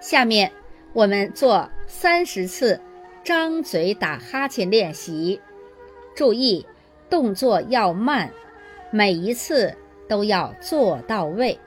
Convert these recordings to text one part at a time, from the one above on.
下面我们做三十次张嘴打哈欠练习，注意动作要慢，每一次都要做到位。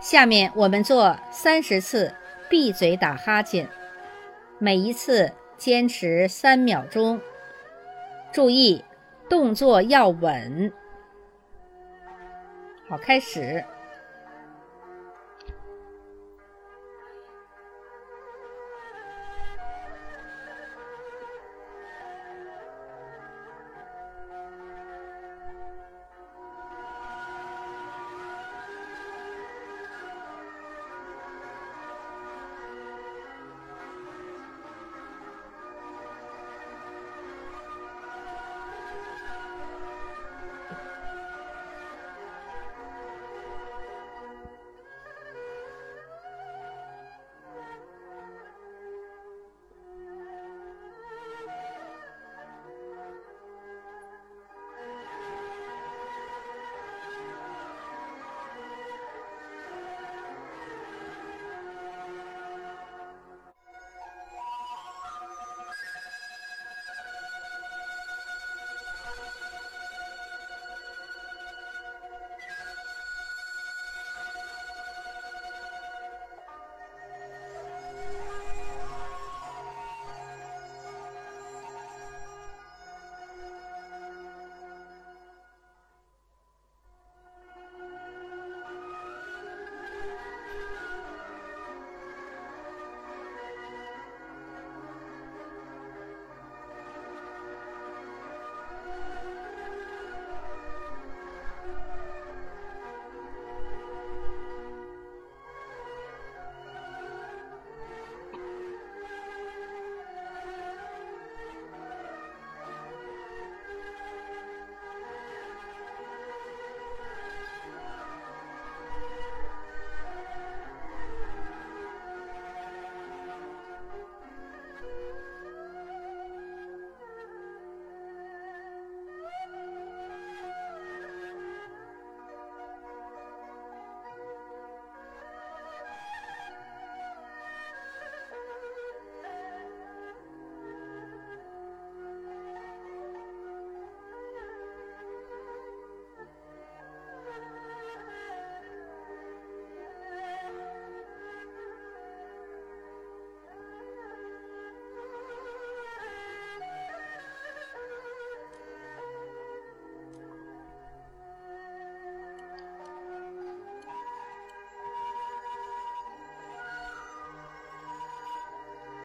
下面我们做三十次闭嘴打哈欠，每一次坚持三秒钟。注意，动作要稳。好，开始。